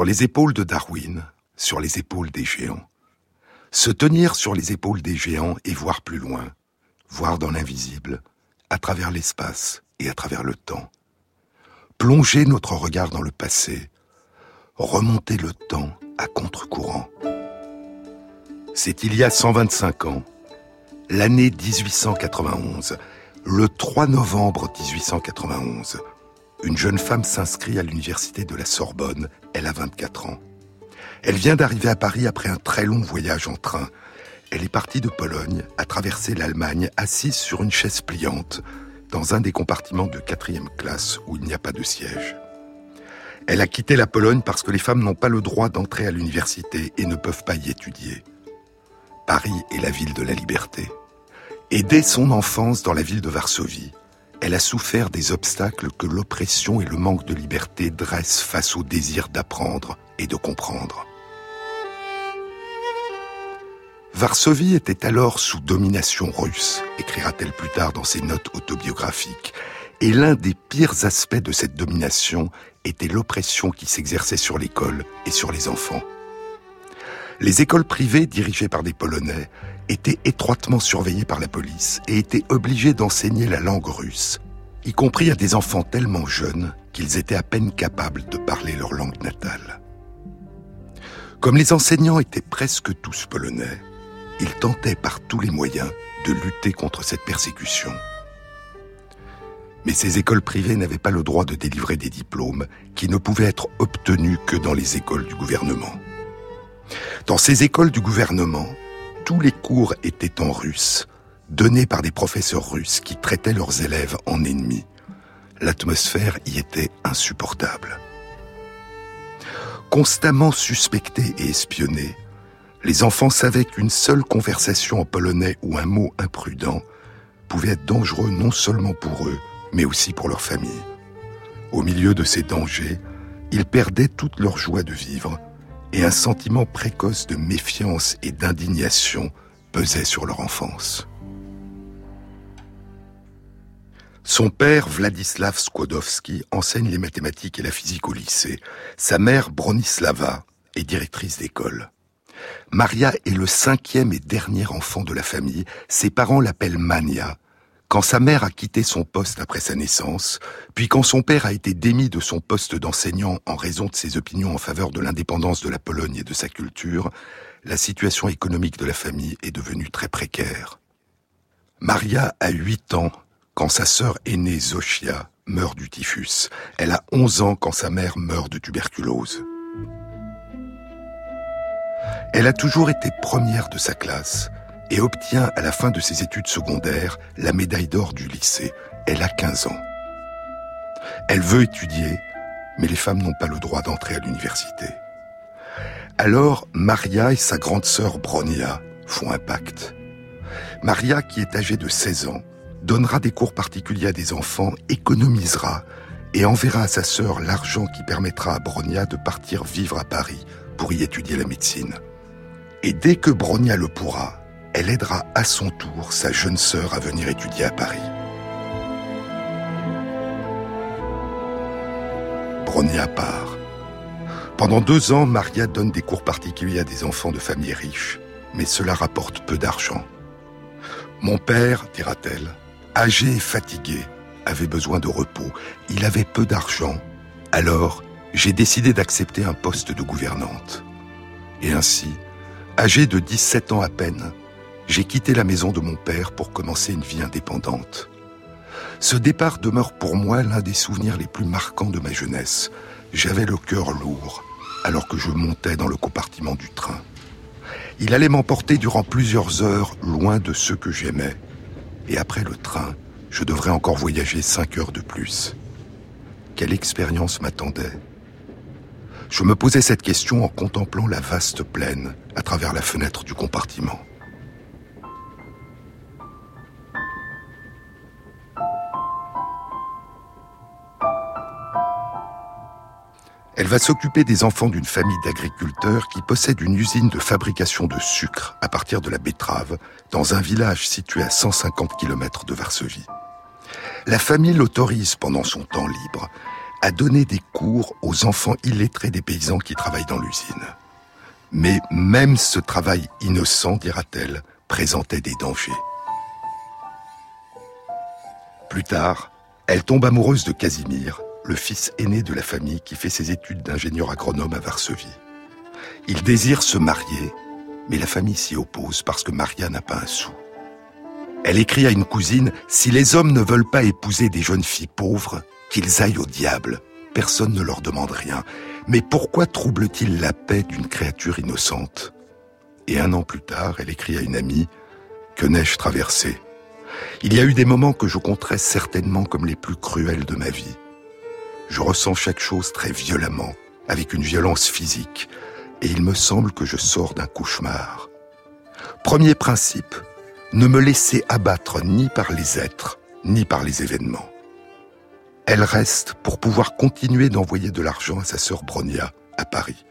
Sur les épaules de Darwin, sur les épaules des géants. Se tenir sur les épaules des géants et voir plus loin, voir dans l'invisible, à travers l'espace et à travers le temps. Plonger notre regard dans le passé, remonter le temps à contre-courant. C'est il y a 125 ans, l'année 1891, le 3 novembre 1891, une jeune femme s'inscrit à l'université de la Sorbonne, elle a 24 ans. Elle vient d'arriver à Paris après un très long voyage en train. Elle est partie de Pologne, a traversé l'Allemagne, assise sur une chaise pliante, dans un des compartiments de quatrième classe où il n'y a pas de siège. Elle a quitté la Pologne parce que les femmes n'ont pas le droit d'entrer à l'université et ne peuvent pas y étudier. Paris est la ville de la liberté. Et dès son enfance dans la ville de Varsovie, elle a souffert des obstacles que l'oppression et le manque de liberté dressent face au désir d'apprendre et de comprendre. Varsovie était alors sous domination russe, écrira-t-elle plus tard dans ses notes autobiographiques, et l'un des pires aspects de cette domination était l'oppression qui s'exerçait sur l'école et sur les enfants. Les écoles privées dirigées par des Polonais étaient étroitement surveillées par la police et étaient obligées d'enseigner la langue russe, y compris à des enfants tellement jeunes qu'ils étaient à peine capables de parler leur langue natale. Comme les enseignants étaient presque tous polonais, ils tentaient par tous les moyens de lutter contre cette persécution. Mais ces écoles privées n'avaient pas le droit de délivrer des diplômes qui ne pouvaient être obtenus que dans les écoles du gouvernement. Dans ces écoles du gouvernement, tous les cours étaient en russe, donnés par des professeurs russes qui traitaient leurs élèves en ennemis. L'atmosphère y était insupportable. Constamment suspectés et espionnés, les enfants savaient qu'une seule conversation en polonais ou un mot imprudent pouvait être dangereux non seulement pour eux, mais aussi pour leur famille. Au milieu de ces dangers, ils perdaient toute leur joie de vivre et un sentiment précoce de méfiance et d'indignation pesait sur leur enfance. Son père, Vladislav Skłodowski, enseigne les mathématiques et la physique au lycée. Sa mère, Bronislava, est directrice d'école. Maria est le cinquième et dernier enfant de la famille. Ses parents l'appellent Mania, quand sa mère a quitté son poste après sa naissance, puis quand son père a été démis de son poste d'enseignant en raison de ses opinions en faveur de l'indépendance de la Pologne et de sa culture, la situation économique de la famille est devenue très précaire. Maria a 8 ans quand sa sœur aînée Zosia meurt du typhus. Elle a 11 ans quand sa mère meurt de tuberculose. Elle a toujours été première de sa classe, et obtient à la fin de ses études secondaires la médaille d'or du lycée. Elle a 15 ans. Elle veut étudier, mais les femmes n'ont pas le droit d'entrer à l'université. Alors, Maria et sa grande sœur Bronia font un pacte. Maria, qui est âgée de 16 ans, donnera des cours particuliers à des enfants, économisera et enverra à sa sœur l'argent qui permettra à Bronia de partir vivre à Paris pour y étudier la médecine. Et dès que Bronia le pourra, elle aidera à son tour sa jeune sœur à venir étudier à Paris. Bronia part. Pendant deux ans, Maria donne des cours particuliers à des enfants de familles riches, mais cela rapporte peu d'argent. Mon père, dira-t-elle, âgé et fatigué, avait besoin de repos. Il avait peu d'argent. Alors, j'ai décidé d'accepter un poste de gouvernante. Et ainsi, âgé de 17 ans à peine, j'ai quitté la maison de mon père pour commencer une vie indépendante. Ce départ demeure pour moi l'un des souvenirs les plus marquants de ma jeunesse. J'avais le cœur lourd alors que je montais dans le compartiment du train. Il allait m'emporter durant plusieurs heures loin de ceux que j'aimais. Et après le train, je devrais encore voyager cinq heures de plus. Quelle expérience m'attendait Je me posais cette question en contemplant la vaste plaine à travers la fenêtre du compartiment. Va s'occuper des enfants d'une famille d'agriculteurs qui possède une usine de fabrication de sucre à partir de la betterave dans un village situé à 150 km de Varsovie. La famille l'autorise pendant son temps libre à donner des cours aux enfants illettrés des paysans qui travaillent dans l'usine. Mais même ce travail innocent, dira-t-elle, présentait des dangers. Plus tard, elle tombe amoureuse de Casimir, le fils aîné de la famille qui fait ses études d'ingénieur agronome à Varsovie. Il désire se marier, mais la famille s'y oppose parce que Maria n'a pas un sou. Elle écrit à une cousine, Si les hommes ne veulent pas épouser des jeunes filles pauvres, qu'ils aillent au diable. Personne ne leur demande rien. Mais pourquoi trouble-t-il la paix d'une créature innocente? Et un an plus tard, elle écrit à une amie, Que n'ai-je traversé? Il y a eu des moments que je compterais certainement comme les plus cruels de ma vie. Je ressens chaque chose très violemment, avec une violence physique, et il me semble que je sors d'un cauchemar. Premier principe, ne me laisser abattre ni par les êtres, ni par les événements. Elle reste pour pouvoir continuer d'envoyer de l'argent à sa sœur Bronia à Paris.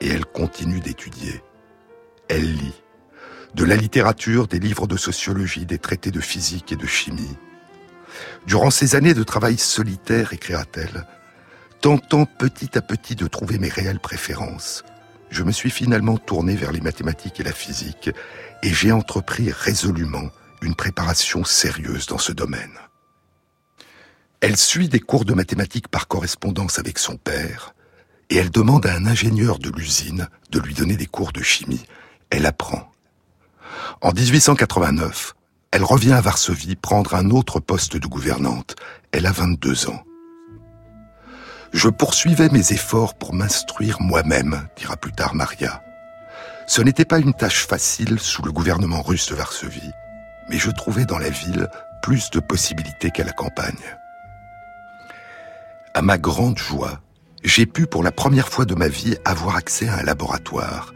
Et elle continue d'étudier. Elle lit de la littérature, des livres de sociologie, des traités de physique et de chimie. Durant ces années de travail solitaire, écrira-t-elle, tentant petit à petit de trouver mes réelles préférences, je me suis finalement tourné vers les mathématiques et la physique, et j'ai entrepris résolument une préparation sérieuse dans ce domaine. Elle suit des cours de mathématiques par correspondance avec son père, et elle demande à un ingénieur de l'usine de lui donner des cours de chimie. Elle apprend. En 1889, elle revient à Varsovie prendre un autre poste de gouvernante. Elle a 22 ans. Je poursuivais mes efforts pour m'instruire moi-même, dira plus tard Maria. Ce n'était pas une tâche facile sous le gouvernement russe de Varsovie, mais je trouvais dans la ville plus de possibilités qu'à la campagne. À ma grande joie, j'ai pu pour la première fois de ma vie avoir accès à un laboratoire,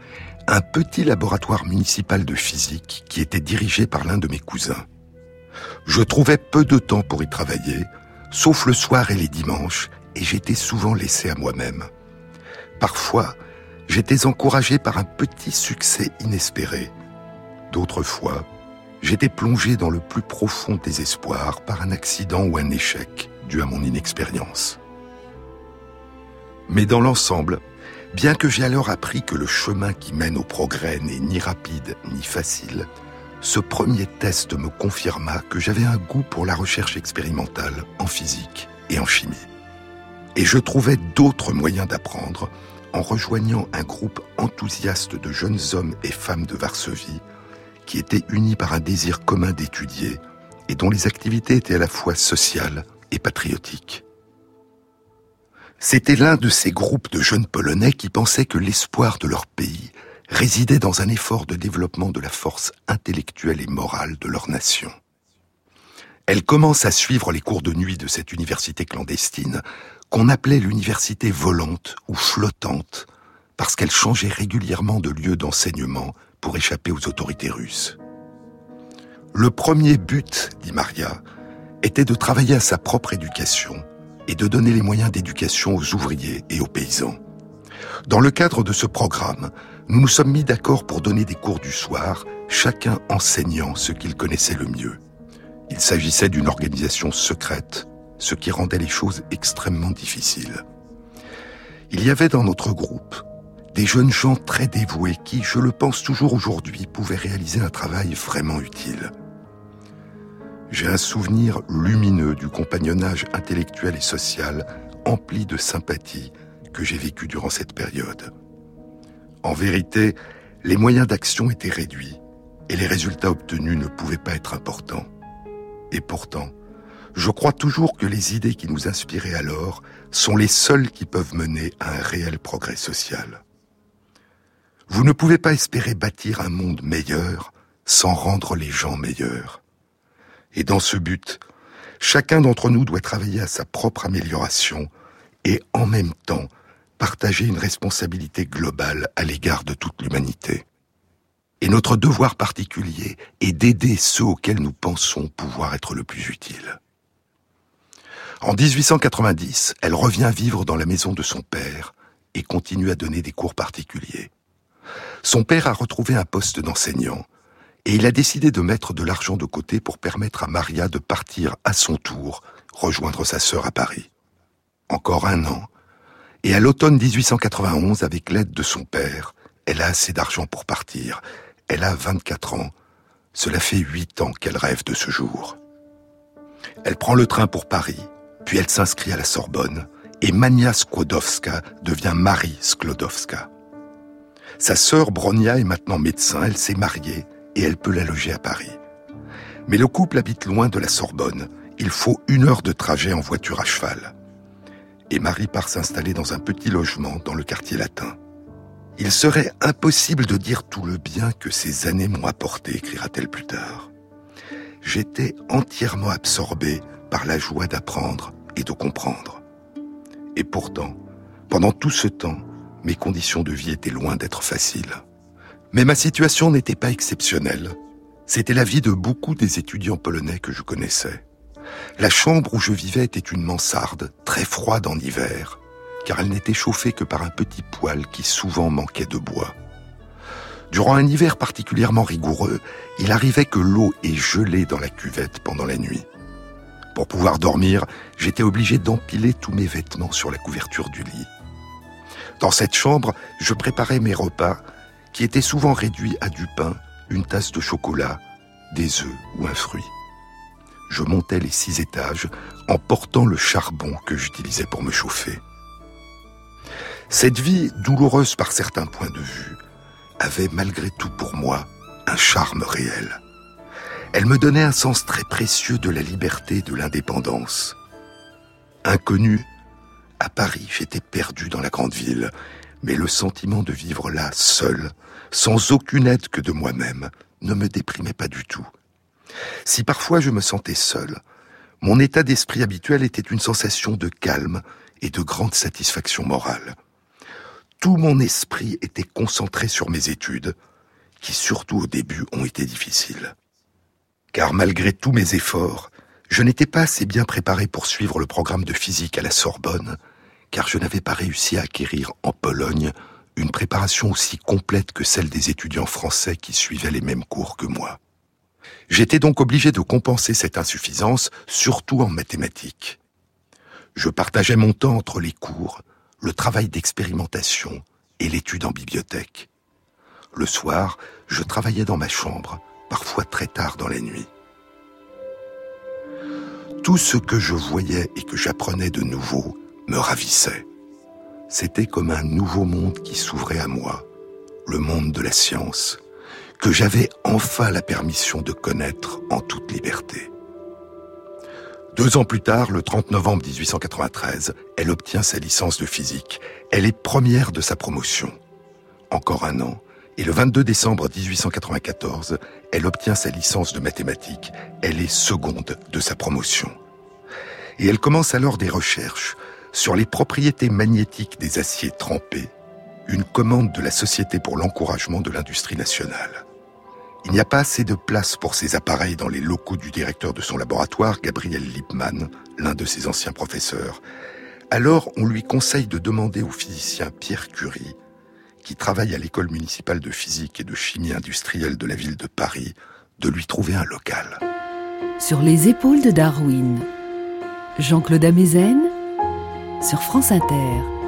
un petit laboratoire municipal de physique qui était dirigé par l'un de mes cousins. Je trouvais peu de temps pour y travailler, sauf le soir et les dimanches, et j'étais souvent laissé à moi-même. Parfois, j'étais encouragé par un petit succès inespéré. D'autres fois, j'étais plongé dans le plus profond désespoir par un accident ou un échec dû à mon inexpérience. Mais dans l'ensemble, bien que j'ai alors appris que le chemin qui mène au progrès n'est ni rapide ni facile, ce premier test me confirma que j'avais un goût pour la recherche expérimentale en physique et en chimie. Et je trouvais d'autres moyens d'apprendre en rejoignant un groupe enthousiaste de jeunes hommes et femmes de Varsovie qui étaient unis par un désir commun d'étudier et dont les activités étaient à la fois sociales et patriotiques. C'était l'un de ces groupes de jeunes Polonais qui pensaient que l'espoir de leur pays résidait dans un effort de développement de la force intellectuelle et morale de leur nation. Elle commence à suivre les cours de nuit de cette université clandestine qu'on appelait l'université volante ou flottante, parce qu'elle changeait régulièrement de lieu d'enseignement pour échapper aux autorités russes. Le premier but, dit Maria, était de travailler à sa propre éducation et de donner les moyens d'éducation aux ouvriers et aux paysans. Dans le cadre de ce programme, nous nous sommes mis d'accord pour donner des cours du soir, chacun enseignant ce qu'il connaissait le mieux. Il s'agissait d'une organisation secrète ce qui rendait les choses extrêmement difficiles. Il y avait dans notre groupe des jeunes gens très dévoués qui, je le pense toujours aujourd'hui, pouvaient réaliser un travail vraiment utile. J'ai un souvenir lumineux du compagnonnage intellectuel et social empli de sympathie que j'ai vécu durant cette période. En vérité, les moyens d'action étaient réduits et les résultats obtenus ne pouvaient pas être importants. Et pourtant, je crois toujours que les idées qui nous inspiraient alors sont les seules qui peuvent mener à un réel progrès social. Vous ne pouvez pas espérer bâtir un monde meilleur sans rendre les gens meilleurs. Et dans ce but, chacun d'entre nous doit travailler à sa propre amélioration et en même temps partager une responsabilité globale à l'égard de toute l'humanité. Et notre devoir particulier est d'aider ceux auxquels nous pensons pouvoir être le plus utiles. En 1890, elle revient vivre dans la maison de son père et continue à donner des cours particuliers. Son père a retrouvé un poste d'enseignant et il a décidé de mettre de l'argent de côté pour permettre à Maria de partir à son tour rejoindre sa sœur à Paris. encore un an, et à l'automne 1891, avec l'aide de son père, elle a assez d'argent pour partir. Elle a 24 ans. Cela fait 8 ans qu'elle rêve de ce jour. Elle prend le train pour Paris, puis elle s'inscrit à la Sorbonne, et Mania Skłodowska devient Marie Sklodowska. Sa sœur Bronia est maintenant médecin, elle s'est mariée et elle peut la loger à Paris. Mais le couple habite loin de la Sorbonne. Il faut une heure de trajet en voiture à cheval. Et Marie part s'installer dans un petit logement dans le quartier latin. Il serait impossible de dire tout le bien que ces années m'ont apporté, écrira-t-elle plus tard. J'étais entièrement absorbé par la joie d'apprendre et de comprendre. Et pourtant, pendant tout ce temps, mes conditions de vie étaient loin d'être faciles. Mais ma situation n'était pas exceptionnelle. C'était la vie de beaucoup des étudiants polonais que je connaissais. La chambre où je vivais était une mansarde, très froide en hiver, car elle n'était chauffée que par un petit poêle qui souvent manquait de bois. Durant un hiver particulièrement rigoureux, il arrivait que l'eau est gelée dans la cuvette pendant la nuit. Pour pouvoir dormir, j'étais obligé d'empiler tous mes vêtements sur la couverture du lit. Dans cette chambre, je préparais mes repas, qui étaient souvent réduits à du pain, une tasse de chocolat, des œufs ou un fruit. Je montais les six étages en portant le charbon que j'utilisais pour me chauffer. Cette vie, douloureuse par certains points de vue, avait malgré tout pour moi un charme réel. Elle me donnait un sens très précieux de la liberté et de l'indépendance. Inconnu, à Paris, j'étais perdu dans la grande ville, mais le sentiment de vivre là, seul, sans aucune aide que de moi-même, ne me déprimait pas du tout. Si parfois je me sentais seul, mon état d'esprit habituel était une sensation de calme et de grande satisfaction morale. Tout mon esprit était concentré sur mes études, qui surtout au début ont été difficiles. Car malgré tous mes efforts, je n'étais pas assez bien préparé pour suivre le programme de physique à la Sorbonne, car je n'avais pas réussi à acquérir en Pologne une préparation aussi complète que celle des étudiants français qui suivaient les mêmes cours que moi. J'étais donc obligé de compenser cette insuffisance, surtout en mathématiques. Je partageais mon temps entre les cours, le travail d'expérimentation et l'étude en bibliothèque. Le soir, je travaillais dans ma chambre, parfois très tard dans la nuit. Tout ce que je voyais et que j'apprenais de nouveau me ravissait. C'était comme un nouveau monde qui s'ouvrait à moi, le monde de la science, que j'avais enfin la permission de connaître en toute liberté. Deux ans plus tard, le 30 novembre 1893, elle obtient sa licence de physique. Elle est première de sa promotion. Encore un an, et le 22 décembre 1894, elle obtient sa licence de mathématiques. Elle est seconde de sa promotion. Et elle commence alors des recherches sur les propriétés magnétiques des aciers trempés, une commande de la Société pour l'encouragement de l'industrie nationale. Il n'y a pas assez de place pour ces appareils dans les locaux du directeur de son laboratoire, Gabriel Lippmann, l'un de ses anciens professeurs. Alors on lui conseille de demander au physicien Pierre Curie, qui travaille à l'école municipale de physique et de chimie industrielle de la ville de Paris, de lui trouver un local. Sur les épaules de Darwin, Jean-Claude Amezen sur France Inter.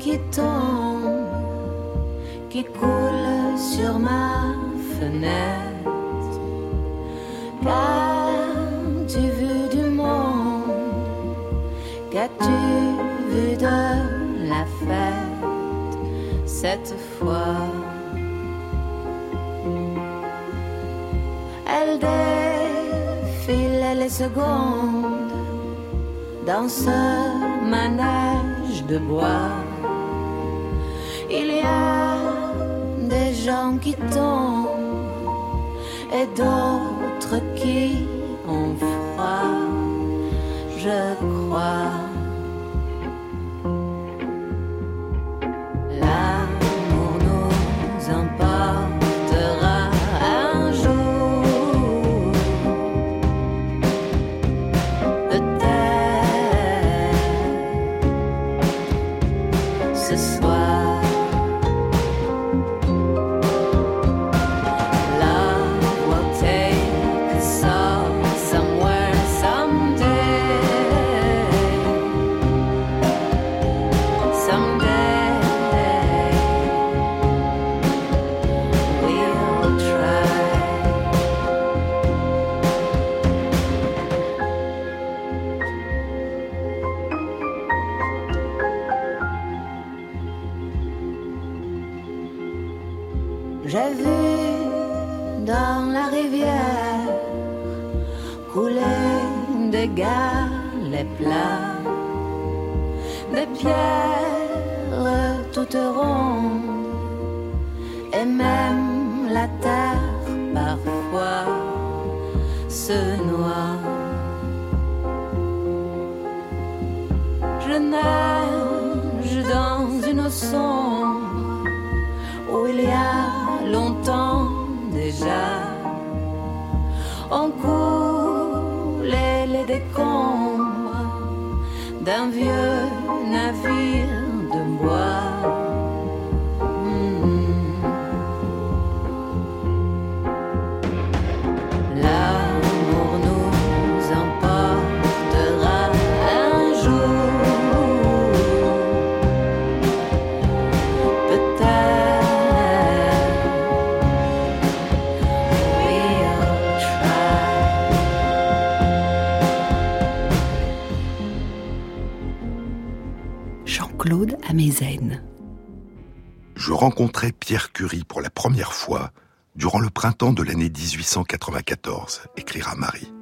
qui tombe, qui coule sur ma fenêtre. Qu'as-tu vu du monde? Qu'as-tu vu de la fête cette fois? Elle défile les secondes dans ce manège de bois. Il y a des gens qui tombent et d'autres qui ont froid, je crois. Des galets plats, vieux navire Je rencontrai Pierre Curie pour la première fois durant le printemps de l'année 1894, écrira Marie.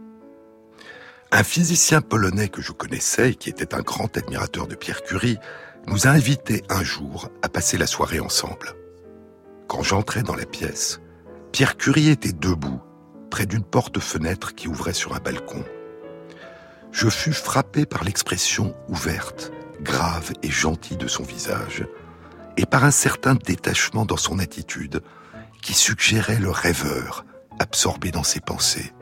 Un physicien polonais que je connaissais et qui était un grand admirateur de Pierre Curie nous a invités un jour à passer la soirée ensemble. Quand j'entrai dans la pièce, Pierre Curie était debout, près d'une porte-fenêtre qui ouvrait sur un balcon. Je fus frappé par l'expression ouverte, grave et gentille de son visage, et par un certain détachement dans son attitude qui suggérait le rêveur absorbé dans ses pensées.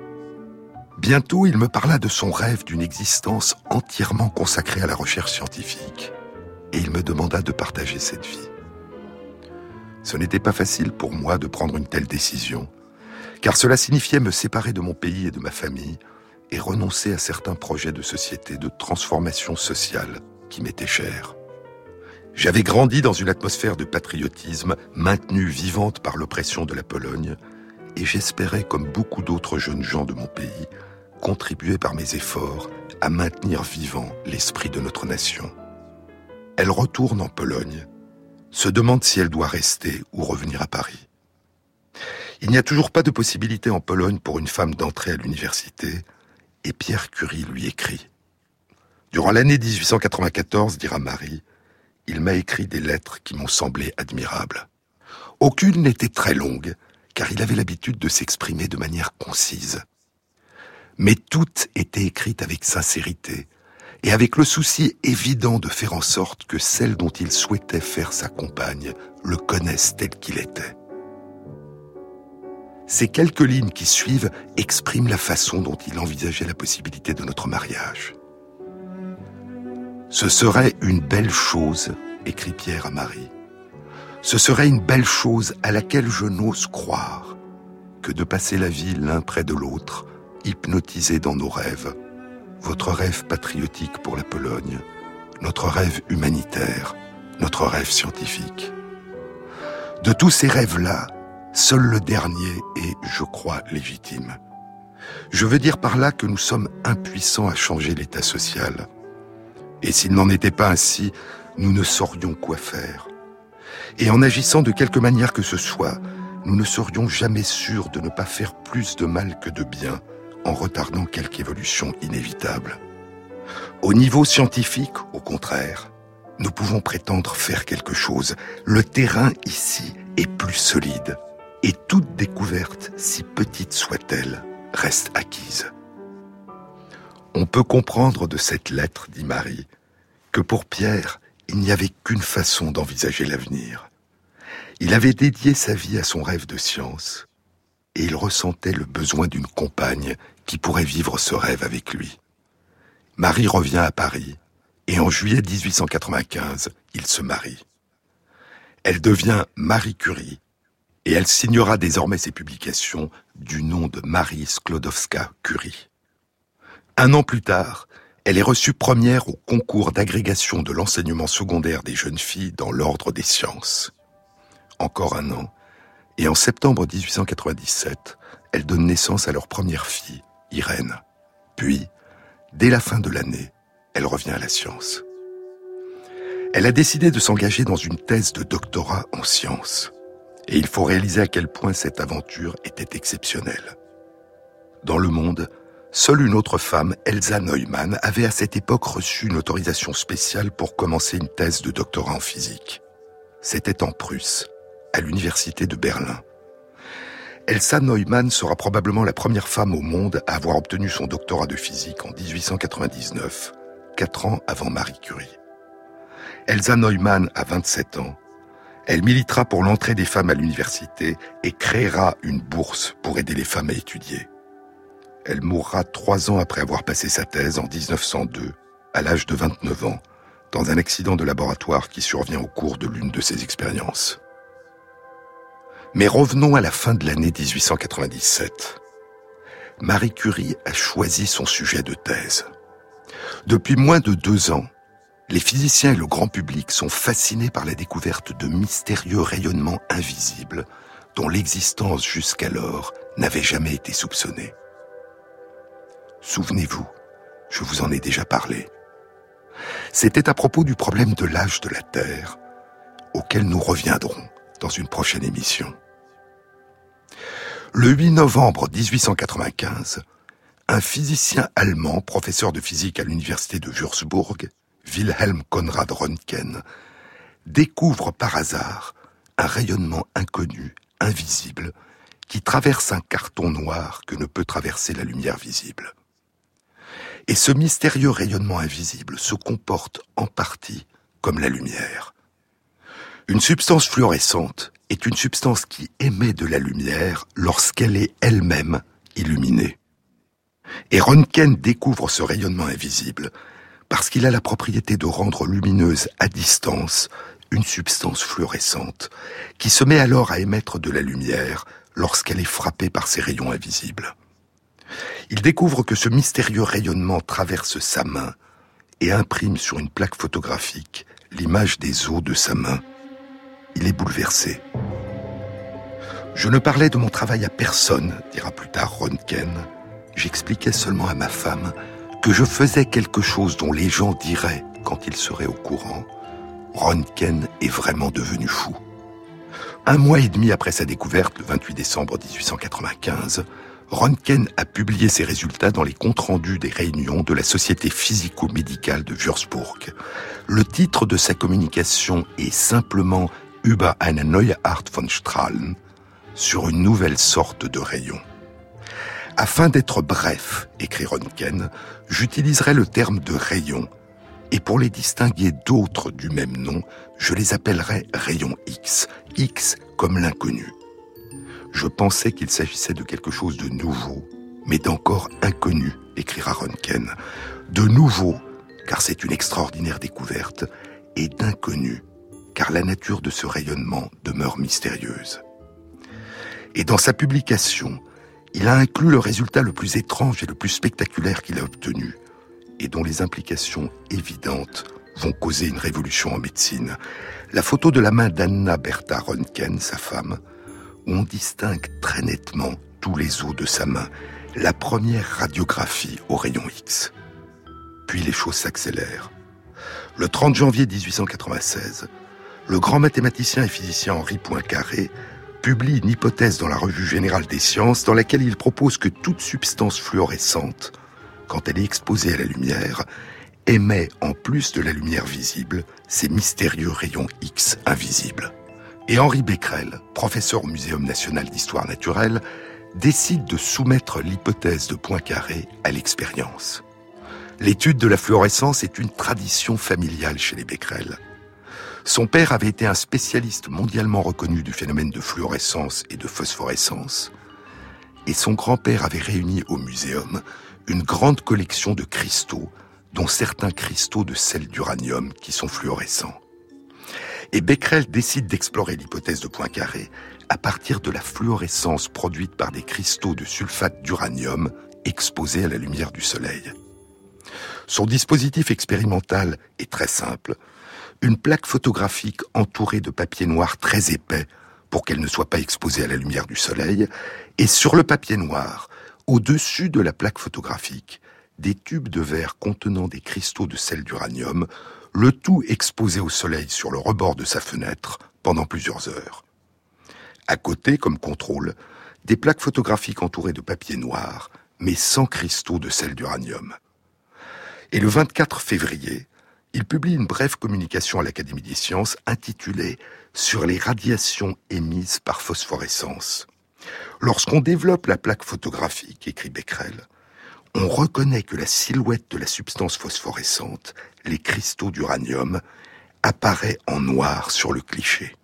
Bientôt, il me parla de son rêve d'une existence entièrement consacrée à la recherche scientifique, et il me demanda de partager cette vie. Ce n'était pas facile pour moi de prendre une telle décision, car cela signifiait me séparer de mon pays et de ma famille et renoncer à certains projets de société, de transformation sociale qui m'étaient chers. J'avais grandi dans une atmosphère de patriotisme maintenue vivante par l'oppression de la Pologne, et j'espérais, comme beaucoup d'autres jeunes gens de mon pays, contribuer par mes efforts à maintenir vivant l'esprit de notre nation. Elle retourne en Pologne, se demande si elle doit rester ou revenir à Paris. Il n'y a toujours pas de possibilité en Pologne pour une femme d'entrer à l'université, et Pierre Curie lui écrit. Durant l'année 1894, dira Marie, il m'a écrit des lettres qui m'ont semblé admirables. Aucune n'était très longue, car il avait l'habitude de s'exprimer de manière concise. Mais toutes étaient écrites avec sincérité, et avec le souci évident de faire en sorte que celle dont il souhaitait faire sa compagne le connaisse tel qu'il était. Ces quelques lignes qui suivent expriment la façon dont il envisageait la possibilité de notre mariage. Ce serait une belle chose, écrit Pierre à Marie. Ce serait une belle chose à laquelle je n'ose croire que de passer la vie l'un près de l'autre, hypnotisés dans nos rêves. Votre rêve patriotique pour la Pologne, notre rêve humanitaire, notre rêve scientifique. De tous ces rêves-là, seul le dernier est, je crois, légitime. Je veux dire par là que nous sommes impuissants à changer l'état social. Et s'il n'en était pas ainsi, nous ne saurions quoi faire. Et en agissant de quelque manière que ce soit, nous ne serions jamais sûrs de ne pas faire plus de mal que de bien en retardant quelque évolution inévitable. Au niveau scientifique, au contraire, nous pouvons prétendre faire quelque chose. Le terrain ici est plus solide et toute découverte, si petite soit-elle, reste acquise. On peut comprendre de cette lettre, dit Marie, que pour Pierre, il n'y avait qu'une façon d'envisager l'avenir. Il avait dédié sa vie à son rêve de science, et il ressentait le besoin d'une compagne qui pourrait vivre ce rêve avec lui. Marie revient à Paris, et en juillet 1895, il se marie. Elle devient Marie Curie, et elle signera désormais ses publications du nom de Marie Sklodowska-Curie. Un an plus tard, elle est reçue première au concours d'agrégation de l'enseignement secondaire des jeunes filles dans l'ordre des sciences. Encore un an, et en septembre 1897, elle donne naissance à leur première fille, Irène. Puis, dès la fin de l'année, elle revient à la science. Elle a décidé de s'engager dans une thèse de doctorat en sciences. Et il faut réaliser à quel point cette aventure était exceptionnelle. Dans le monde, seule une autre femme, Elsa Neumann, avait à cette époque reçu une autorisation spéciale pour commencer une thèse de doctorat en physique. C'était en Prusse, à l'université de Berlin. Elsa Neumann sera probablement la première femme au monde à avoir obtenu son doctorat de physique en 1899, quatre ans avant Marie Curie. Elsa Neumann a 27 ans. Elle militera pour l'entrée des femmes à l'université et créera une bourse pour aider les femmes à étudier. Elle mourra trois ans après avoir passé sa thèse en 1902, à l'âge de 29 ans, dans un accident de laboratoire qui survient au cours de l'une de ses expériences. Mais revenons à la fin de l'année 1897. Marie Curie a choisi son sujet de thèse. Depuis moins de deux ans, les physiciens et le grand public sont fascinés par la découverte de mystérieux rayonnements invisibles dont l'existence jusqu'alors n'avait jamais été soupçonnée. Souvenez-vous, je vous en ai déjà parlé. C'était à propos du problème de l'âge de la Terre, auquel nous reviendrons dans une prochaine émission. Le 8 novembre 1895, un physicien allemand, professeur de physique à l'université de Würzburg, Wilhelm Conrad Röntgen, découvre par hasard un rayonnement inconnu, invisible, qui traverse un carton noir que ne peut traverser la lumière visible. Et ce mystérieux rayonnement invisible se comporte en partie comme la lumière. Une substance fluorescente est une substance qui émet de la lumière lorsqu'elle est elle-même illuminée. Et Röntgen découvre ce rayonnement invisible parce qu'il a la propriété de rendre lumineuse à distance une substance fluorescente qui se met alors à émettre de la lumière lorsqu'elle est frappée par ces rayons invisibles. Il découvre que ce mystérieux rayonnement traverse sa main et imprime sur une plaque photographique l'image des os de sa main il est bouleversé. Je ne parlais de mon travail à personne, dira plus tard Ronken. J'expliquais seulement à ma femme que je faisais quelque chose dont les gens diraient, quand ils seraient au courant, Ronken est vraiment devenu fou. Un mois et demi après sa découverte, le 28 décembre 1895, Röntgen a publié ses résultats dans les comptes rendus des réunions de la Société physico-médicale de Würzburg. Le titre de sa communication est simplement über eine neue Art von Strahlen, sur une nouvelle sorte de rayon. Afin d'être bref, écrit Röntgen, j'utiliserai le terme de rayon, et pour les distinguer d'autres du même nom, je les appellerai rayons X, X comme l'inconnu. Je pensais qu'il s'agissait de quelque chose de nouveau, mais d'encore inconnu, écrira Röntgen. De nouveau, car c'est une extraordinaire découverte, et d'inconnu, car la nature de ce rayonnement demeure mystérieuse. Et dans sa publication, il a inclus le résultat le plus étrange et le plus spectaculaire qu'il a obtenu, et dont les implications évidentes vont causer une révolution en médecine. La photo de la main d'Anna Bertha Röntgen, sa femme, on distingue très nettement tous les os de sa main, la première radiographie au rayon X. Puis les choses s'accélèrent. Le 30 janvier 1896, le grand mathématicien et physicien Henri Poincaré publie une hypothèse dans la Revue générale des sciences dans laquelle il propose que toute substance fluorescente, quand elle est exposée à la lumière, émet en plus de la lumière visible ces mystérieux rayons X invisibles. Et Henri Becquerel, professeur au Muséum national d'histoire naturelle, décide de soumettre l'hypothèse de Poincaré à l'expérience. L'étude de la fluorescence est une tradition familiale chez les Becquerel. Son père avait été un spécialiste mondialement reconnu du phénomène de fluorescence et de phosphorescence, et son grand-père avait réuni au muséum une grande collection de cristaux, dont certains cristaux de sel d'uranium qui sont fluorescents. Et Becquerel décide d'explorer l'hypothèse de Poincaré à partir de la fluorescence produite par des cristaux de sulfate d'uranium exposés à la lumière du soleil. Son dispositif expérimental est très simple une plaque photographique entourée de papier noir très épais pour qu'elle ne soit pas exposée à la lumière du soleil, et sur le papier noir, au-dessus de la plaque photographique, des tubes de verre contenant des cristaux de sel d'uranium, le tout exposé au soleil sur le rebord de sa fenêtre pendant plusieurs heures. À côté, comme contrôle, des plaques photographiques entourées de papier noir, mais sans cristaux de sel d'uranium. Et le 24 février, il publie une brève communication à l'Académie des sciences intitulée Sur les radiations émises par phosphorescence. Lorsqu'on développe la plaque photographique, écrit Becquerel, on reconnaît que la silhouette de la substance phosphorescente, les cristaux d'uranium, apparaît en noir sur le cliché.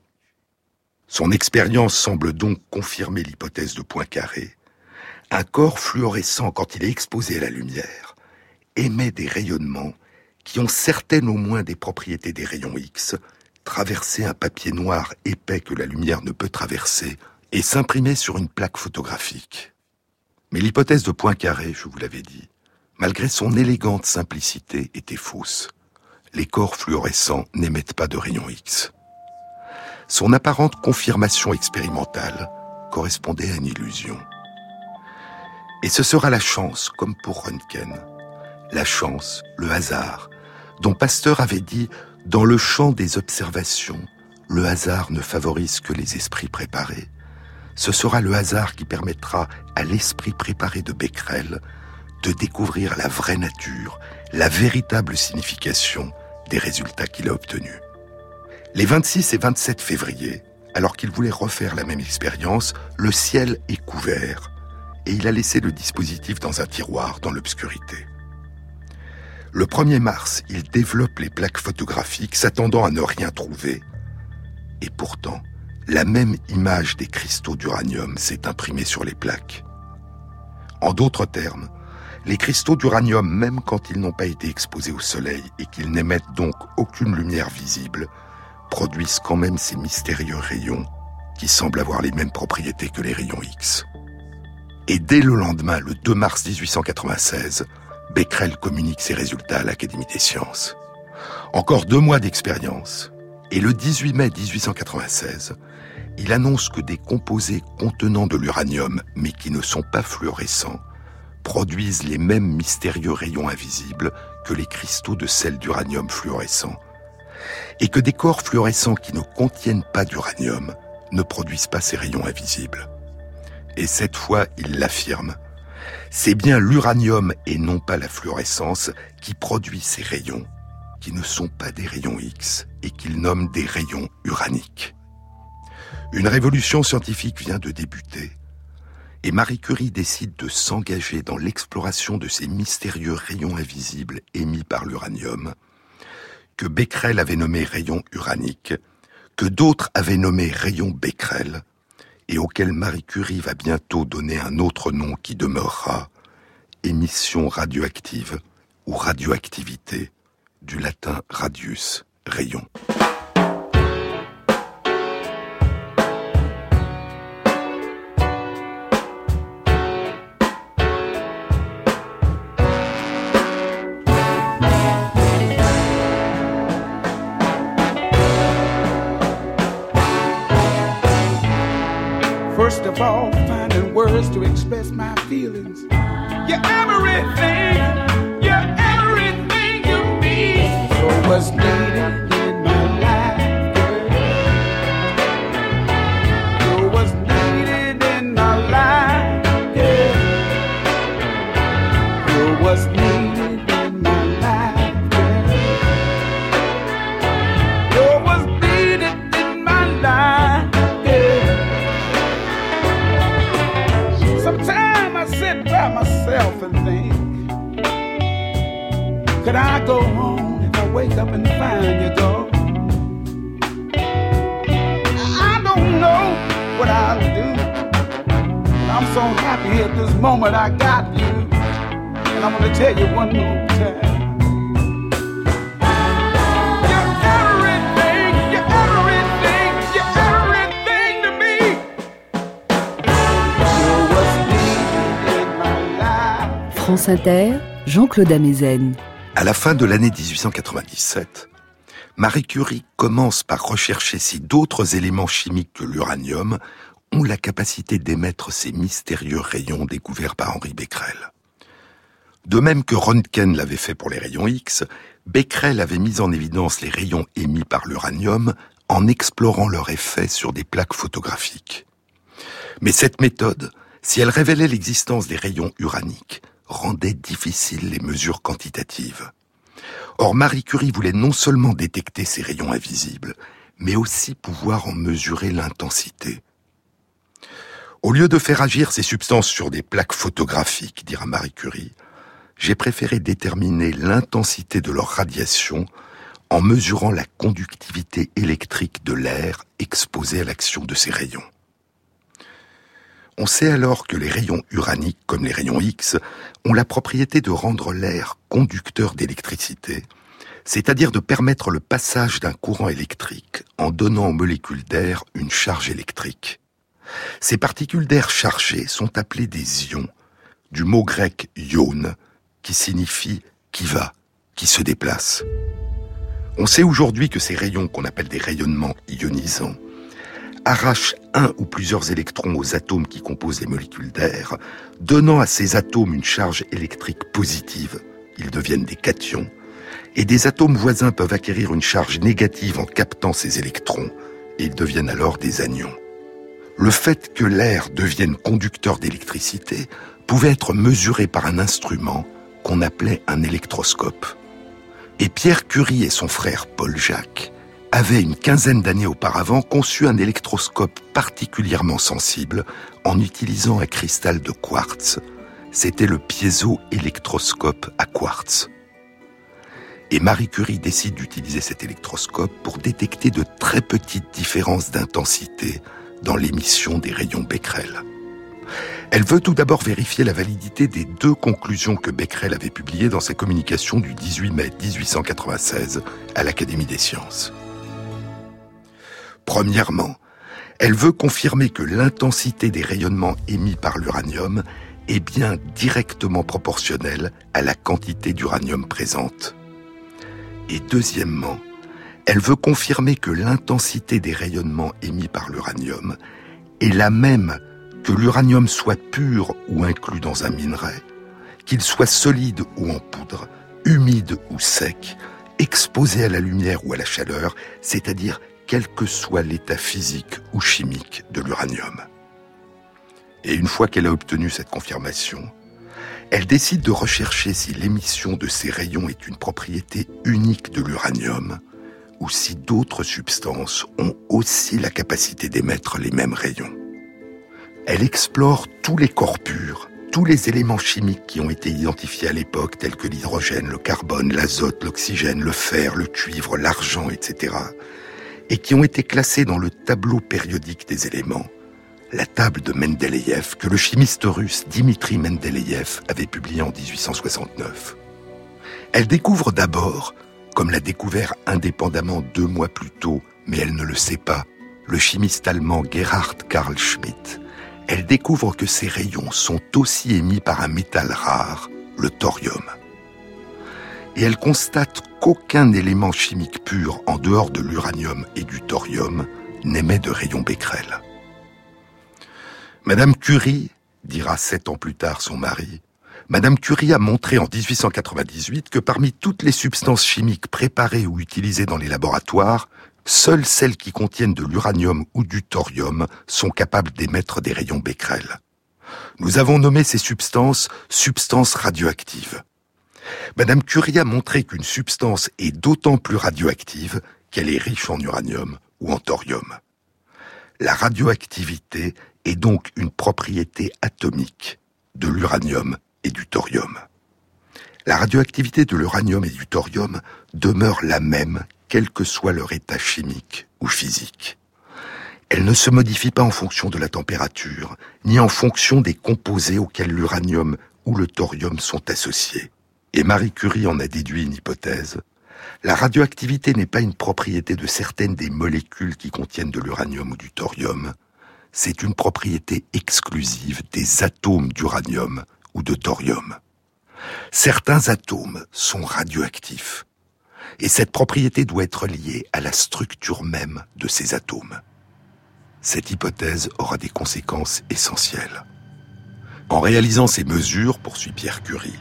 Son expérience semble donc confirmer l'hypothèse de Poincaré. Un corps fluorescent, quand il est exposé à la lumière, émet des rayonnements qui ont certaines au moins des propriétés des rayons X, traverser un papier noir épais que la lumière ne peut traverser et s'imprimer sur une plaque photographique. Mais l'hypothèse de Poincaré, je vous l'avais dit, malgré son élégante simplicité, était fausse. Les corps fluorescents n'émettent pas de rayons X. Son apparente confirmation expérimentale correspondait à une illusion. Et ce sera la chance, comme pour Röntgen. La chance, le hasard, dont Pasteur avait dit dans le champ des observations, le hasard ne favorise que les esprits préparés. Ce sera le hasard qui permettra à l'esprit préparé de Becquerel de découvrir la vraie nature, la véritable signification des résultats qu'il a obtenus. Les 26 et 27 février, alors qu'il voulait refaire la même expérience, le ciel est couvert et il a laissé le dispositif dans un tiroir dans l'obscurité. Le 1er mars, il développe les plaques photographiques s'attendant à ne rien trouver. Et pourtant, la même image des cristaux d'uranium s'est imprimée sur les plaques. En d'autres termes, les cristaux d'uranium, même quand ils n'ont pas été exposés au soleil et qu'ils n'émettent donc aucune lumière visible, produisent quand même ces mystérieux rayons qui semblent avoir les mêmes propriétés que les rayons X. Et dès le lendemain, le 2 mars 1896, Becquerel communique ses résultats à l'Académie des sciences. Encore deux mois d'expérience, et le 18 mai 1896, il annonce que des composés contenant de l'uranium, mais qui ne sont pas fluorescents, produisent les mêmes mystérieux rayons invisibles que les cristaux de sel d'uranium fluorescent, et que des corps fluorescents qui ne contiennent pas d'uranium ne produisent pas ces rayons invisibles. Et cette fois, il l'affirme, c'est bien l'uranium et non pas la fluorescence qui produit ces rayons, qui ne sont pas des rayons X et qu'il nomme des rayons uraniques. Une révolution scientifique vient de débuter et Marie Curie décide de s'engager dans l'exploration de ces mystérieux rayons invisibles émis par l'uranium, que Becquerel avait nommé rayons uraniques, que d'autres avaient nommé rayons Becquerel, et auquel Marie Curie va bientôt donner un autre nom qui demeurera émission radioactive ou radioactivité, du latin radius, rayon. All, finding words to express my feelings. You're everything, you're everything to me. So what's needed Jean-Claude Amezen. À la fin de l'année 1897, Marie Curie commence par rechercher si d'autres éléments chimiques que l'uranium ont la capacité d'émettre ces mystérieux rayons découverts par Henri Becquerel. De même que Röntgen l'avait fait pour les rayons X, Becquerel avait mis en évidence les rayons émis par l'uranium en explorant leur effet sur des plaques photographiques. Mais cette méthode, si elle révélait l'existence des rayons uraniques, rendait difficile les mesures quantitatives. Or, Marie Curie voulait non seulement détecter ces rayons invisibles, mais aussi pouvoir en mesurer l'intensité. Au lieu de faire agir ces substances sur des plaques photographiques, dira Marie Curie, j'ai préféré déterminer l'intensité de leur radiation en mesurant la conductivité électrique de l'air exposé à l'action de ces rayons. On sait alors que les rayons uraniques, comme les rayons X, ont la propriété de rendre l'air conducteur d'électricité, c'est-à-dire de permettre le passage d'un courant électrique en donnant aux molécules d'air une charge électrique. Ces particules d'air chargées sont appelées des ions, du mot grec ion, qui signifie qui va, qui se déplace. On sait aujourd'hui que ces rayons qu'on appelle des rayonnements ionisants arrachent un ou plusieurs électrons aux atomes qui composent les molécules d'air, donnant à ces atomes une charge électrique positive. Ils deviennent des cations. Et des atomes voisins peuvent acquérir une charge négative en captant ces électrons, et ils deviennent alors des anions. Le fait que l'air devienne conducteur d'électricité pouvait être mesuré par un instrument qu'on appelait un électroscope. Et Pierre Curie et son frère Paul Jacques avaient une quinzaine d'années auparavant conçu un électroscope particulièrement sensible en utilisant un cristal de quartz. C'était le piézo-électroscope à quartz. Et Marie Curie décide d'utiliser cet électroscope pour détecter de très petites différences d'intensité dans l'émission des rayons Becquerel. Elle veut tout d'abord vérifier la validité des deux conclusions que Becquerel avait publiées dans sa communication du 18 mai 1896 à l'Académie des sciences. Premièrement, elle veut confirmer que l'intensité des rayonnements émis par l'uranium est bien directement proportionnelle à la quantité d'uranium présente. Et deuxièmement, elle veut confirmer que l'intensité des rayonnements émis par l'uranium est la même que l'uranium soit pur ou inclus dans un minerai, qu'il soit solide ou en poudre, humide ou sec, exposé à la lumière ou à la chaleur, c'est-à-dire quel que soit l'état physique ou chimique de l'uranium. Et une fois qu'elle a obtenu cette confirmation, elle décide de rechercher si l'émission de ces rayons est une propriété unique de l'uranium ou si d'autres substances ont aussi la capacité d'émettre les mêmes rayons. Elle explore tous les corps purs, tous les éléments chimiques qui ont été identifiés à l'époque, tels que l'hydrogène, le carbone, l'azote, l'oxygène, le fer, le cuivre, l'argent, etc., et qui ont été classés dans le tableau périodique des éléments, la table de Mendeleïev que le chimiste russe Dimitri Mendeleïev avait publiée en 1869. Elle découvre d'abord, comme l'a découvert indépendamment deux mois plus tôt, mais elle ne le sait pas, le chimiste allemand Gerhard Karl Schmidt, elle découvre que ces rayons sont aussi émis par un métal rare, le thorium. Et elle constate qu'aucun élément chimique pur en dehors de l'uranium et du thorium n'émet de rayons Becquerel. Madame Curie, dira sept ans plus tard son mari, Madame Curie a montré en 1898 que parmi toutes les substances chimiques préparées ou utilisées dans les laboratoires, Seules celles qui contiennent de l'uranium ou du thorium sont capables d'émettre des rayons Becquerel. Nous avons nommé ces substances substances radioactives. Madame Curie a montré qu'une substance est d'autant plus radioactive qu'elle est riche en uranium ou en thorium. La radioactivité est donc une propriété atomique de l'uranium et du thorium. La radioactivité de l'uranium et du thorium demeure la même quel que soit leur état chimique ou physique. Elle ne se modifie pas en fonction de la température, ni en fonction des composés auxquels l'uranium ou le thorium sont associés. Et Marie Curie en a déduit une hypothèse. La radioactivité n'est pas une propriété de certaines des molécules qui contiennent de l'uranium ou du thorium, c'est une propriété exclusive des atomes d'uranium ou de thorium. Certains atomes sont radioactifs, et cette propriété doit être liée à la structure même de ces atomes. Cette hypothèse aura des conséquences essentielles. En réalisant ces mesures, poursuit Pierre Curie,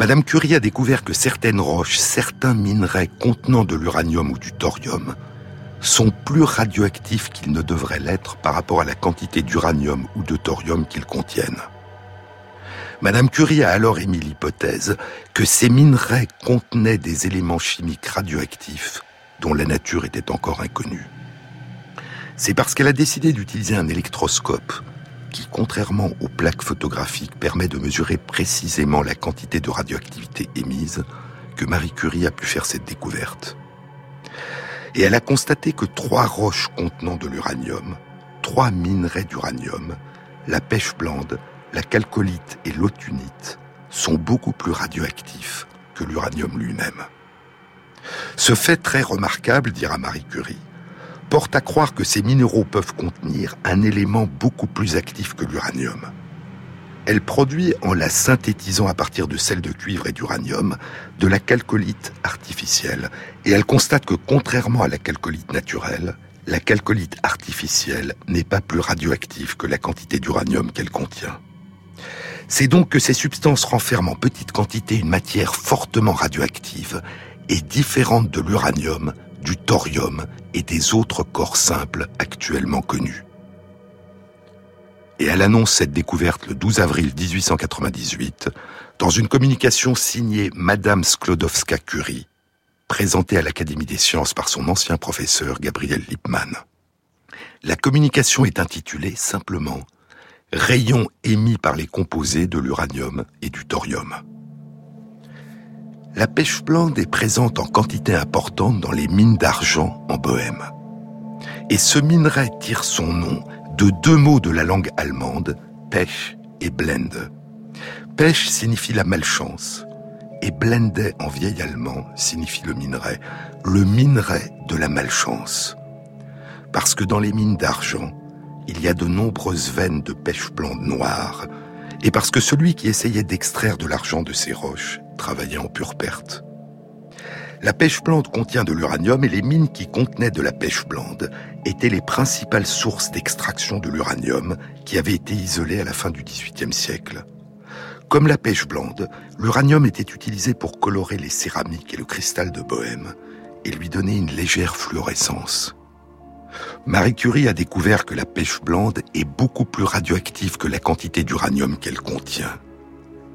Madame Curie a découvert que certaines roches, certains minerais contenant de l'uranium ou du thorium sont plus radioactifs qu'ils ne devraient l'être par rapport à la quantité d'uranium ou de thorium qu'ils contiennent. Madame Curie a alors émis l'hypothèse que ces minerais contenaient des éléments chimiques radioactifs dont la nature était encore inconnue. C'est parce qu'elle a décidé d'utiliser un électroscope qui, contrairement aux plaques photographiques, permet de mesurer précisément la quantité de radioactivité émise que Marie Curie a pu faire cette découverte. Et elle a constaté que trois roches contenant de l'uranium, trois minerais d'uranium, la pêche blande, la calcolite et l'autunite sont beaucoup plus radioactifs que l'uranium lui-même. Ce fait très remarquable, dira Marie Curie, porte à croire que ces minéraux peuvent contenir un élément beaucoup plus actif que l'uranium. Elle produit, en la synthétisant à partir de sel de cuivre et d'uranium, de la calcolite artificielle, et elle constate que contrairement à la calcolite naturelle, la calcolite artificielle n'est pas plus radioactive que la quantité d'uranium qu'elle contient. C'est donc que ces substances renferment en petite quantité une matière fortement radioactive et différente de l'uranium, du thorium et des autres corps simples actuellement connus. Et elle annonce cette découverte le 12 avril 1898 dans une communication signée Madame Sklodowska-Curie, présentée à l'Académie des sciences par son ancien professeur Gabriel Lippmann. La communication est intitulée simplement rayons émis par les composés de l'uranium et du thorium. La pêche blande est présente en quantité importante dans les mines d'argent en Bohême. Et ce minerai tire son nom de deux mots de la langue allemande, pêche et blende. Pêche signifie la malchance et blende en vieil allemand signifie le minerai, le minerai de la malchance. Parce que dans les mines d'argent, il y a de nombreuses veines de pêche blande noire, et parce que celui qui essayait d'extraire de l'argent de ces roches travaillait en pure perte. La pêche blande contient de l'uranium et les mines qui contenaient de la pêche blande étaient les principales sources d'extraction de l'uranium qui avait été isolé à la fin du XVIIIe siècle. Comme la pêche blande, l'uranium était utilisé pour colorer les céramiques et le cristal de bohème et lui donner une légère fluorescence. Marie Curie a découvert que la pêche blande est beaucoup plus radioactive que la quantité d'uranium qu'elle contient.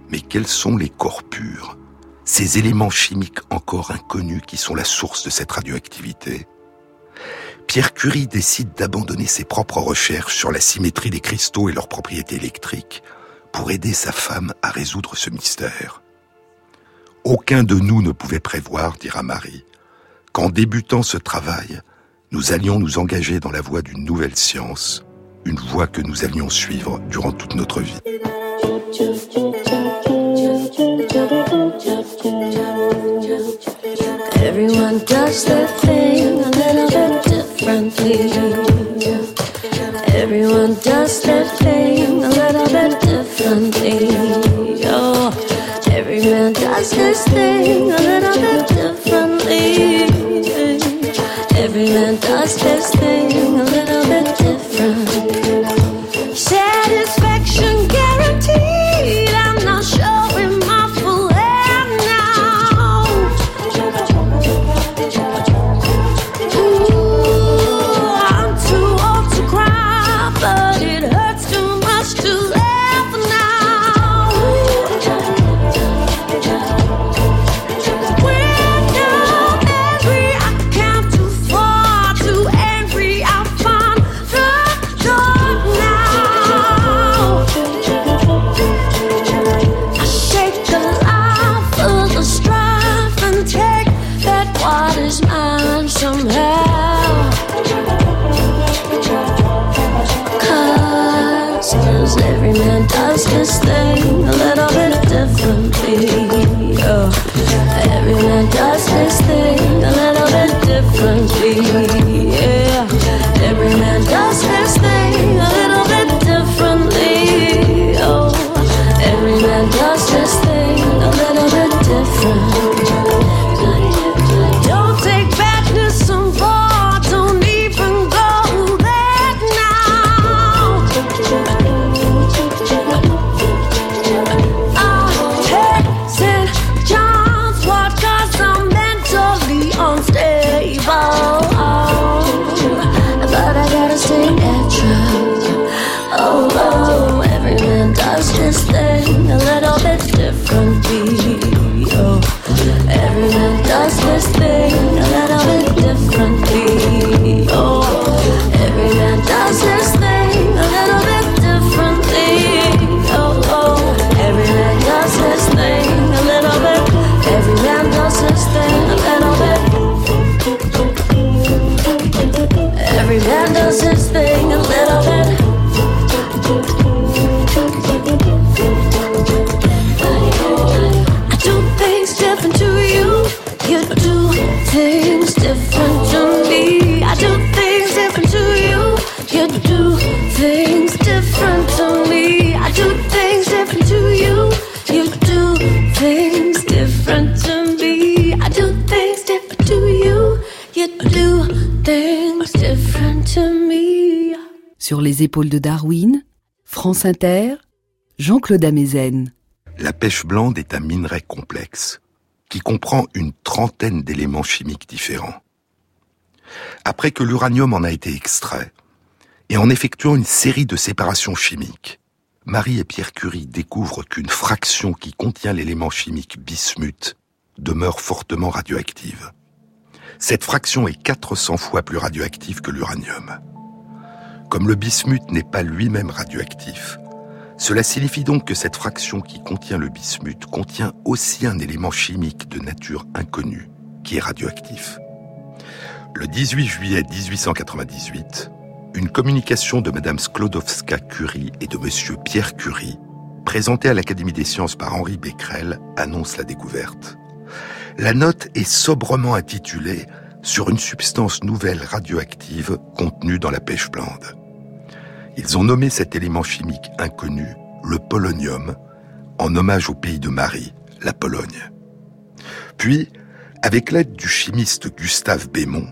Mais quels sont les corps purs Ces éléments chimiques encore inconnus qui sont la source de cette radioactivité? Pierre Curie décide d'abandonner ses propres recherches sur la symétrie des cristaux et leurs propriétés électriques pour aider sa femme à résoudre ce mystère. Aucun de nous ne pouvait prévoir, dira Marie, qu'en débutant ce travail, nous allions nous engager dans la voie d'une nouvelle science, une voie que nous allions suivre durant toute notre vie. Everyone does their thing a little bit differently. Everyone does their thing a little bit differently. Oh, every man does his thing a little bit differently. Every man does his les épaules de Darwin, France Inter, Jean-Claude Amezen. La pêche blande est un minerai complexe qui comprend une trentaine d'éléments chimiques différents. Après que l'uranium en a été extrait, et en effectuant une série de séparations chimiques, Marie et Pierre Curie découvrent qu'une fraction qui contient l'élément chimique bismuth demeure fortement radioactive. Cette fraction est 400 fois plus radioactive que l'uranium. Comme le bismuth n'est pas lui-même radioactif, cela signifie donc que cette fraction qui contient le bismuth contient aussi un élément chimique de nature inconnue qui est radioactif. Le 18 juillet 1898, une communication de Madame Sklodowska-Curie et de Monsieur Pierre Curie, présentée à l'Académie des sciences par Henri Becquerel, annonce la découverte. La note est sobrement intitulée Sur une substance nouvelle radioactive contenue dans la pêche blande. Ils ont nommé cet élément chimique inconnu le polonium, en hommage au pays de Marie, la Pologne. Puis, avec l'aide du chimiste Gustave Bémont,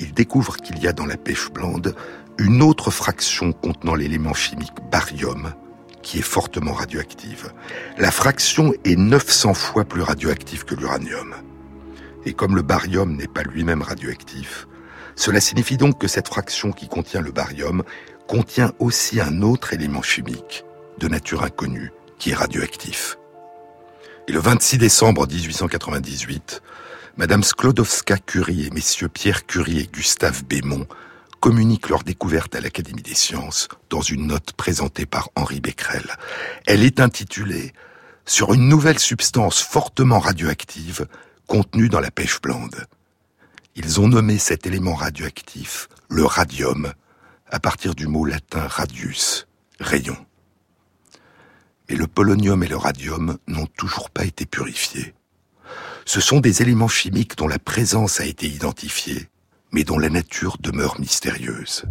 ils découvrent qu'il y a dans la pêche blande une autre fraction contenant l'élément chimique barium, qui est fortement radioactive. La fraction est 900 fois plus radioactive que l'uranium. Et comme le barium n'est pas lui-même radioactif, cela signifie donc que cette fraction qui contient le barium contient aussi un autre élément chimique, de nature inconnue, qui est radioactif. Et le 26 décembre 1898, Madame Sklodowska-Curie et messieurs Pierre Curie et Gustave Bémont communiquent leur découverte à l'Académie des sciences dans une note présentée par Henri Becquerel. Elle est intitulée Sur une nouvelle substance fortement radioactive contenue dans la pêche blande. Ils ont nommé cet élément radioactif le radium à partir du mot latin radius, rayon. Mais le polonium et le radium n'ont toujours pas été purifiés. Ce sont des éléments chimiques dont la présence a été identifiée, mais dont la nature demeure mystérieuse.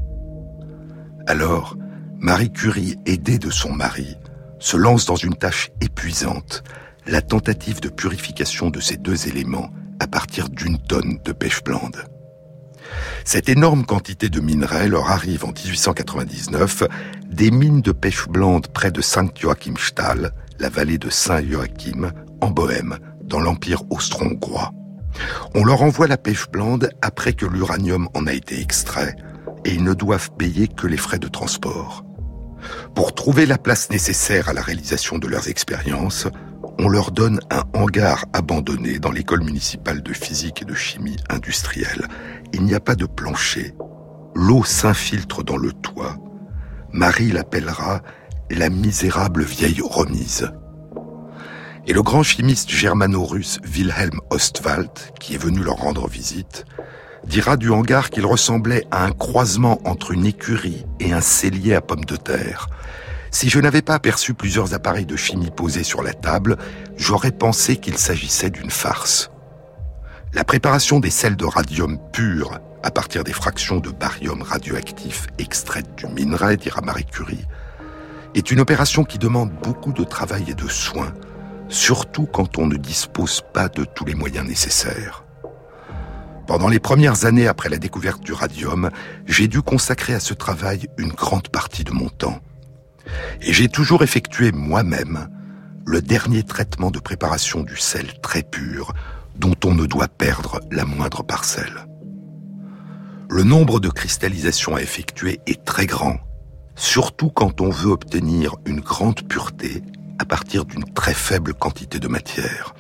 Alors, Marie Curie, aidée de son mari, se lance dans une tâche épuisante, la tentative de purification de ces deux éléments à partir d'une tonne de pêche blande. Cette énorme quantité de minerais leur arrive en 1899 des mines de pêche blande près de Saint-Joachimsthal, la vallée de Saint-Joachim, en Bohême, dans l'Empire austro-hongrois. On leur envoie la pêche blande après que l'uranium en a été extrait, et ils ne doivent payer que les frais de transport. Pour trouver la place nécessaire à la réalisation de leurs expériences, on leur donne un hangar abandonné dans l'école municipale de physique et de chimie industrielle. Il n'y a pas de plancher. L'eau s'infiltre dans le toit. Marie l'appellera la misérable vieille remise. Et le grand chimiste germano-russe Wilhelm Ostwald, qui est venu leur rendre visite, dira du hangar qu'il ressemblait à un croisement entre une écurie et un cellier à pommes de terre. Si je n'avais pas aperçu plusieurs appareils de chimie posés sur la table, j'aurais pensé qu'il s'agissait d'une farce. La préparation des sels de radium pur à partir des fractions de barium radioactif extraites du minerai, dira Marie Curie, est une opération qui demande beaucoup de travail et de soins, surtout quand on ne dispose pas de tous les moyens nécessaires. Pendant les premières années après la découverte du radium, j'ai dû consacrer à ce travail une grande partie de mon temps. Et j'ai toujours effectué moi-même le dernier traitement de préparation du sel très pur dont on ne doit perdre la moindre parcelle. Le nombre de cristallisations à effectuer est très grand, surtout quand on veut obtenir une grande pureté à partir d'une très faible quantité de matière,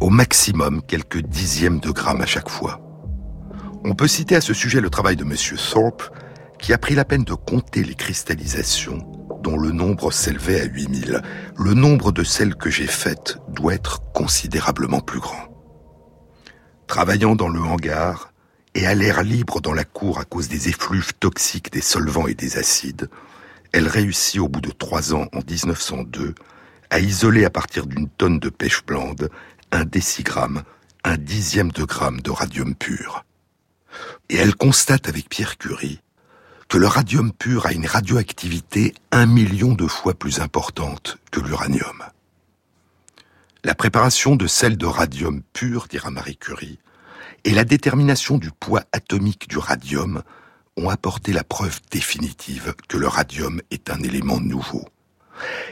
au maximum quelques dixièmes de grammes à chaque fois. On peut citer à ce sujet le travail de M. Thorpe, qui a pris la peine de compter les cristallisations dont le nombre s'élevait à 8000. Le nombre de celles que j'ai faites doit être considérablement plus grand. Travaillant dans le hangar, et à l'air libre dans la cour à cause des effluves toxiques des solvants et des acides, elle réussit au bout de trois ans, en 1902, à isoler à partir d'une tonne de pêche blande un décigramme, un dixième de gramme de radium pur. Et elle constate avec Pierre Curie que le radium pur a une radioactivité un million de fois plus importante que l'uranium. La préparation de sel de radium pur, dira Marie Curie, et la détermination du poids atomique du radium ont apporté la preuve définitive que le radium est un élément nouveau,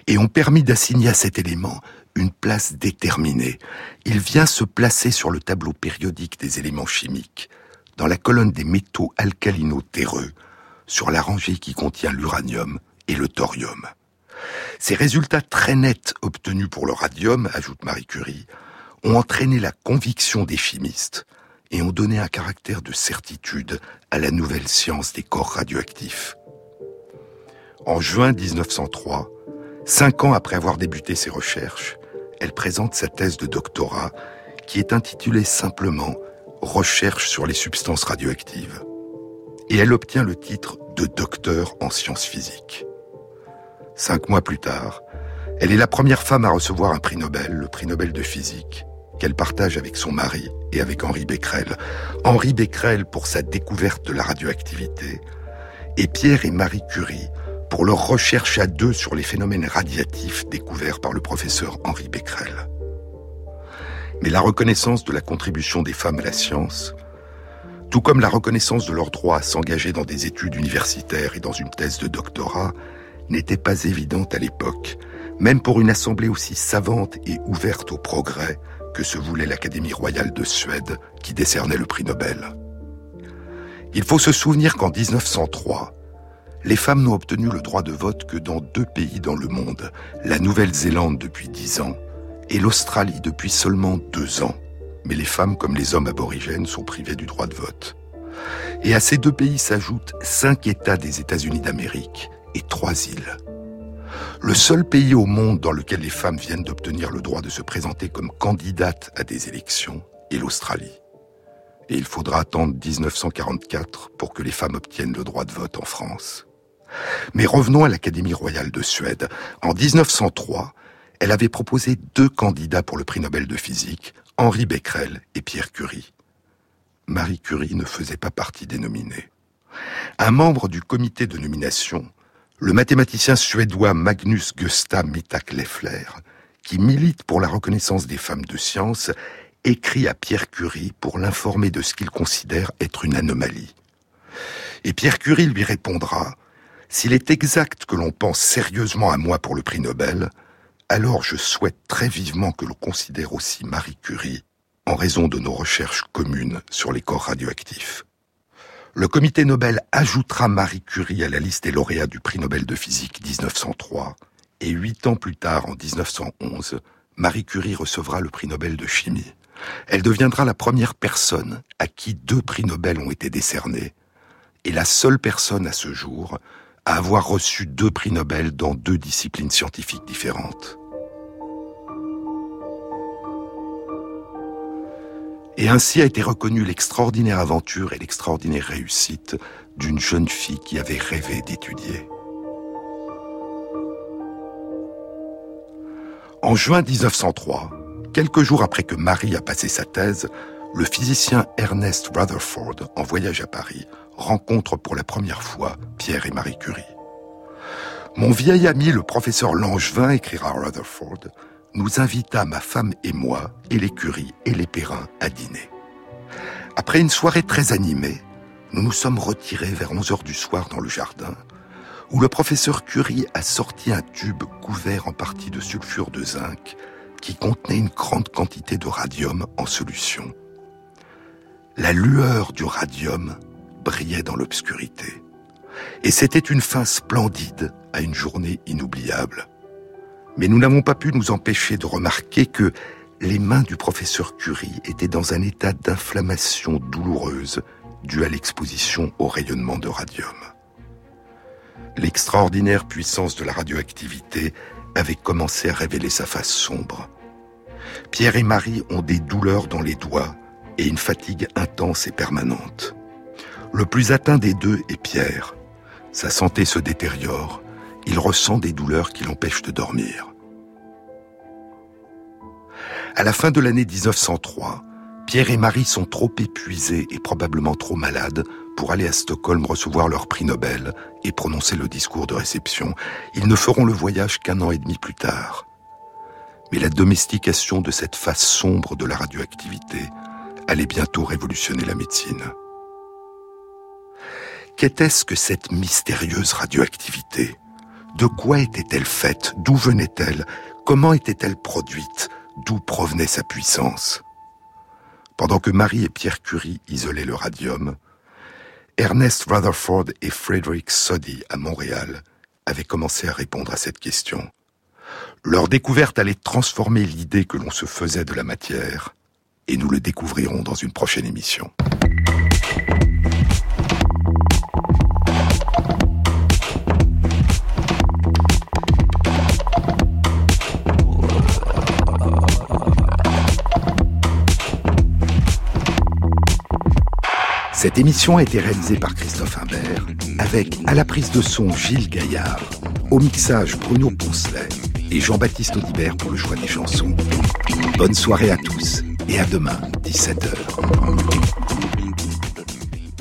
et ont permis d'assigner à cet élément une place déterminée. Il vient se placer sur le tableau périodique des éléments chimiques, dans la colonne des métaux alcalino-terreux, sur la rangée qui contient l'uranium et le thorium. Ces résultats très nets obtenus pour le radium, ajoute Marie Curie, ont entraîné la conviction des chimistes et ont donné un caractère de certitude à la nouvelle science des corps radioactifs. En juin 1903, cinq ans après avoir débuté ses recherches, elle présente sa thèse de doctorat qui est intitulée simplement Recherche sur les substances radioactives. Et elle obtient le titre de docteur en sciences physiques. Cinq mois plus tard, elle est la première femme à recevoir un prix Nobel, le prix Nobel de physique, qu'elle partage avec son mari et avec Henri Becquerel. Henri Becquerel pour sa découverte de la radioactivité et Pierre et Marie Curie pour leur recherche à deux sur les phénomènes radiatifs découverts par le professeur Henri Becquerel. Mais la reconnaissance de la contribution des femmes à la science, tout comme la reconnaissance de leur droit à s'engager dans des études universitaires et dans une thèse de doctorat, n'était pas évidente à l'époque, même pour une assemblée aussi savante et ouverte au progrès que se voulait l'Académie royale de Suède qui décernait le prix Nobel. Il faut se souvenir qu'en 1903, les femmes n'ont obtenu le droit de vote que dans deux pays dans le monde, la Nouvelle-Zélande depuis dix ans et l'Australie depuis seulement deux ans. Mais les femmes comme les hommes aborigènes sont privées du droit de vote. Et à ces deux pays s'ajoutent cinq États des États-Unis d'Amérique et trois îles. Le seul pays au monde dans lequel les femmes viennent d'obtenir le droit de se présenter comme candidates à des élections est l'Australie. Et il faudra attendre 1944 pour que les femmes obtiennent le droit de vote en France. Mais revenons à l'Académie royale de Suède. En 1903, elle avait proposé deux candidats pour le prix Nobel de physique, Henri Becquerel et Pierre Curie. Marie Curie ne faisait pas partie des nominés. Un membre du comité de nomination le mathématicien suédois Magnus Gustav Mittak Leffler, qui milite pour la reconnaissance des femmes de science, écrit à Pierre Curie pour l'informer de ce qu'il considère être une anomalie. Et Pierre Curie lui répondra S'il est exact que l'on pense sérieusement à moi pour le prix Nobel, alors je souhaite très vivement que l'on considère aussi Marie Curie en raison de nos recherches communes sur les corps radioactifs. Le comité Nobel ajoutera Marie Curie à la liste des lauréats du prix Nobel de physique 1903, et huit ans plus tard, en 1911, Marie Curie recevra le prix Nobel de chimie. Elle deviendra la première personne à qui deux prix Nobel ont été décernés, et la seule personne à ce jour à avoir reçu deux prix Nobel dans deux disciplines scientifiques différentes. Et ainsi a été reconnue l'extraordinaire aventure et l'extraordinaire réussite d'une jeune fille qui avait rêvé d'étudier. En juin 1903, quelques jours après que Marie a passé sa thèse, le physicien Ernest Rutherford, en voyage à Paris, rencontre pour la première fois Pierre et Marie Curie. Mon vieil ami, le professeur Langevin, écrira Rutherford, nous invita ma femme et moi, et les Curie et les Perrin, à dîner. Après une soirée très animée, nous nous sommes retirés vers 11 heures du soir dans le jardin, où le professeur Curie a sorti un tube couvert en partie de sulfure de zinc qui contenait une grande quantité de radium en solution. La lueur du radium brillait dans l'obscurité. Et c'était une fin splendide à une journée inoubliable. Mais nous n'avons pas pu nous empêcher de remarquer que les mains du professeur Curie étaient dans un état d'inflammation douloureuse due à l'exposition au rayonnement de radium. L'extraordinaire puissance de la radioactivité avait commencé à révéler sa face sombre. Pierre et Marie ont des douleurs dans les doigts et une fatigue intense et permanente. Le plus atteint des deux est Pierre. Sa santé se détériore. Il ressent des douleurs qui l'empêchent de dormir. À la fin de l'année 1903, Pierre et Marie sont trop épuisés et probablement trop malades pour aller à Stockholm recevoir leur prix Nobel et prononcer le discours de réception. Ils ne feront le voyage qu'un an et demi plus tard. Mais la domestication de cette face sombre de la radioactivité allait bientôt révolutionner la médecine. Qu'était-ce que cette mystérieuse radioactivité? De quoi était-elle faite? D'où venait-elle? Comment était-elle produite? D'où provenait sa puissance? Pendant que Marie et Pierre Curie isolaient le radium, Ernest Rutherford et Frederick Soddy à Montréal avaient commencé à répondre à cette question. Leur découverte allait transformer l'idée que l'on se faisait de la matière, et nous le découvrirons dans une prochaine émission. Cette émission a été réalisée par Christophe Imbert, avec à la prise de son Gilles Gaillard, au mixage Bruno Poncelet et Jean-Baptiste Audibert pour le choix des chansons. Bonne soirée à tous et à demain, 17h.